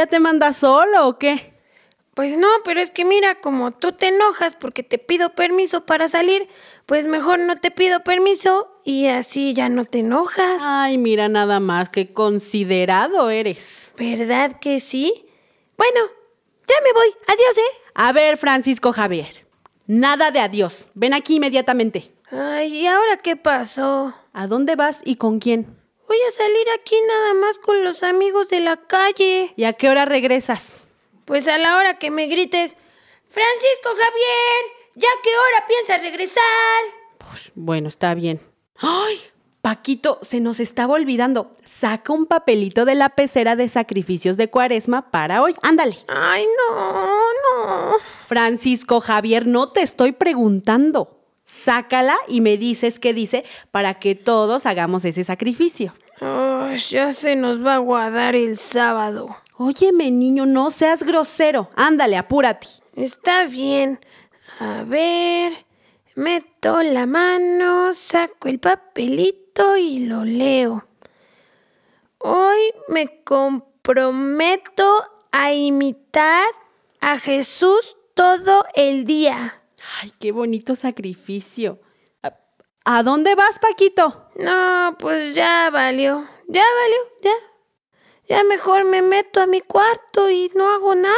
¿Ya te mandas solo o qué? Pues no, pero es que mira, como tú te enojas porque te pido permiso para salir, pues mejor no te pido permiso y así ya no te enojas. Ay, mira nada más. Qué considerado eres. ¿Verdad que sí? Bueno, ya me voy. Adiós, ¿eh? A ver, Francisco Javier. Nada de adiós. Ven aquí inmediatamente. Ay, ¿y ahora qué pasó? ¿A dónde vas y con quién? Voy a salir aquí nada más con los amigos de la calle. ¿Y a qué hora regresas? Pues a la hora que me grites, Francisco Javier, ¿ya qué hora piensas regresar? Pues, bueno, está bien. ¡Ay! Paquito, se nos estaba olvidando. Saca un papelito de la pecera de sacrificios de cuaresma para hoy. Ándale. Ay, no, no. Francisco Javier, no te estoy preguntando. Sácala y me dices qué dice para que todos hagamos ese sacrificio. Ya se nos va a guardar el sábado. Óyeme, niño, no seas grosero. Ándale, apúrate. Está bien. A ver, meto la mano, saco el papelito y lo leo. Hoy me comprometo a imitar a Jesús todo el día. Ay, qué bonito sacrificio. ¿A, dónde vas, Paquito? No, pues ya valió. Ya valió, ya. Ya mejor me meto a mi cuarto y no hago nada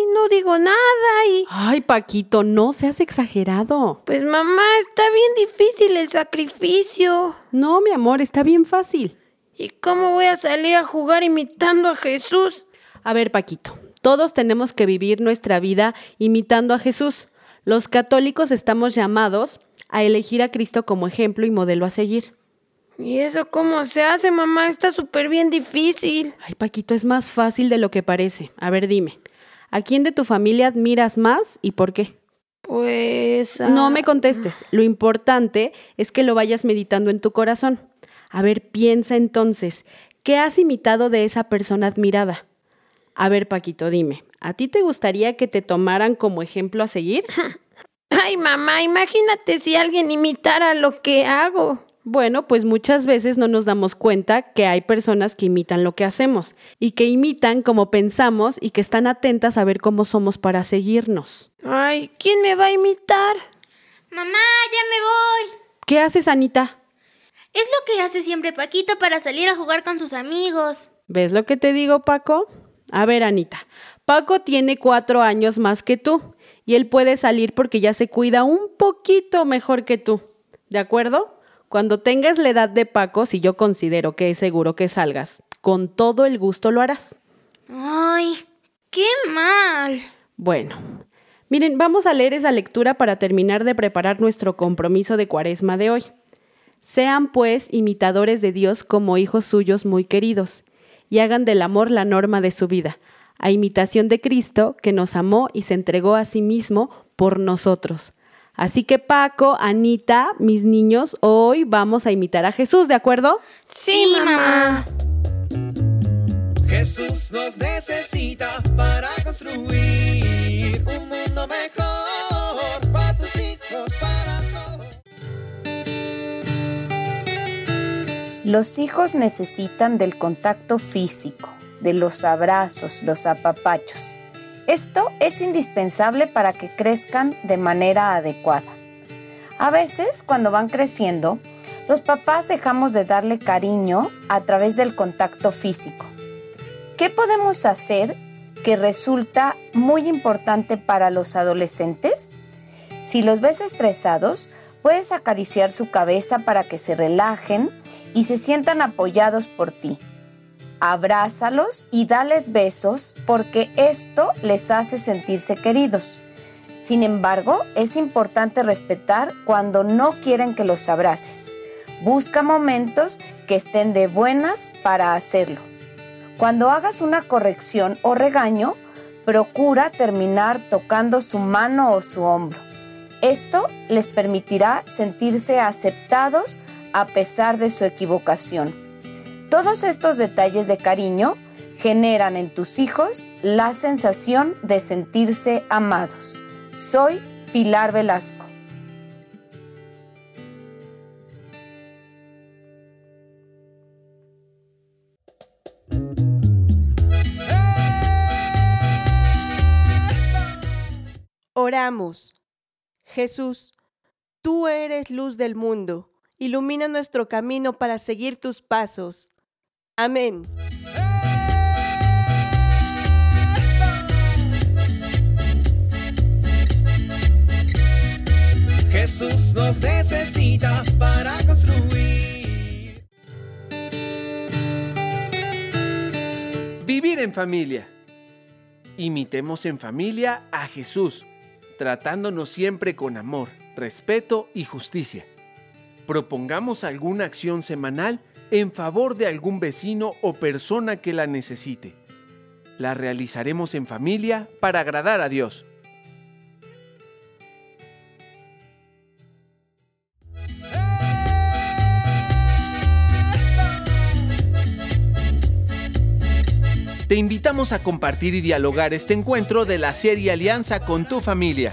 y no digo nada y... Ay, Paquito, no seas exagerado. Pues mamá, está bien difícil el sacrificio. No, mi amor, está bien fácil. ¿Y cómo voy a salir a jugar imitando a Jesús? A ver, Paquito, todos tenemos que vivir nuestra vida imitando a Jesús. Los católicos estamos llamados a elegir a Cristo como ejemplo y modelo a seguir. ¿Y eso cómo se hace, mamá? Está súper bien difícil. Ay, Paquito, es más fácil de lo que parece. A ver, dime, ¿a quién de tu familia admiras más y por qué? Pues... ah, No me contestes. Lo importante es que lo vayas meditando en tu corazón. A ver, piensa entonces, ¿qué has imitado de esa persona admirada? A ver, Paquito, dime, ¿a ti te gustaría que te tomaran como ejemplo a seguir? Ay, mamá, imagínate si alguien imitara lo que hago. Bueno, pues muchas veces no nos damos cuenta que hay personas que imitan lo que hacemos y que imitan como pensamos y que están atentas a ver cómo somos para seguirnos. Ay, ¿quién me va a imitar? Mamá, ya me voy. ¿Qué haces, Anita? Es lo que hace siempre Paquito para salir a jugar con sus amigos. ¿Ves lo que te digo, Paco? A ver, Anita, Paco tiene cuatro años más que tú y él puede salir porque ya se cuida un poquito mejor que tú. ¿De acuerdo? Cuando tengas la edad de Paco, si yo considero que es seguro que salgas, con todo el gusto lo harás. Ay, qué mal. Bueno, miren, vamos a leer esa lectura para terminar de preparar nuestro compromiso de cuaresma de hoy. Sean pues imitadores de Dios como hijos suyos muy queridos, y hagan del amor la norma de su vida, a imitación de Cristo, que nos amó y se entregó a sí mismo por nosotros. Así que Paco, Anita, mis niños, hoy vamos a imitar a Jesús, ¿de acuerdo? Sí, mamá. Jesús nos necesita para construir un mundo mejor para tus hijos, para todos. Los hijos necesitan del contacto físico, de los abrazos, los apapachos. Esto es indispensable para que crezcan de manera adecuada. A veces, cuando van creciendo, los papás dejamos de darle cariño a través del contacto físico. ¿Qué podemos hacer que resulta muy importante para los adolescentes? Si los ves estresados, puedes acariciar su cabeza para que se relajen y se sientan apoyados por ti. Abrázalos y dales besos porque esto les hace sentirse queridos. Sin embargo, es importante respetar cuando no quieren que los abraces. Busca momentos que estén de buenas para hacerlo. Cuando hagas una corrección o regaño, procura terminar tocando su mano o su hombro. Esto les permitirá sentirse aceptados a pesar de su equivocación. Todos estos detalles de cariño generan en tus hijos la sensación de sentirse amados. Soy Pilar Velasco. Oramos. Jesús, tú eres luz del mundo. Ilumina nuestro camino para seguir tus pasos. Amén. Jesús nos necesita para construir. Vivir en familia. Imitemos en familia a Jesús, tratándonos siempre con amor, respeto y justicia. Propongamos alguna acción semanal en favor de algún vecino o persona que la necesite. La realizaremos en familia para agradar a Dios. Te invitamos a compartir y dialogar este encuentro de la serie Alianza con tu familia.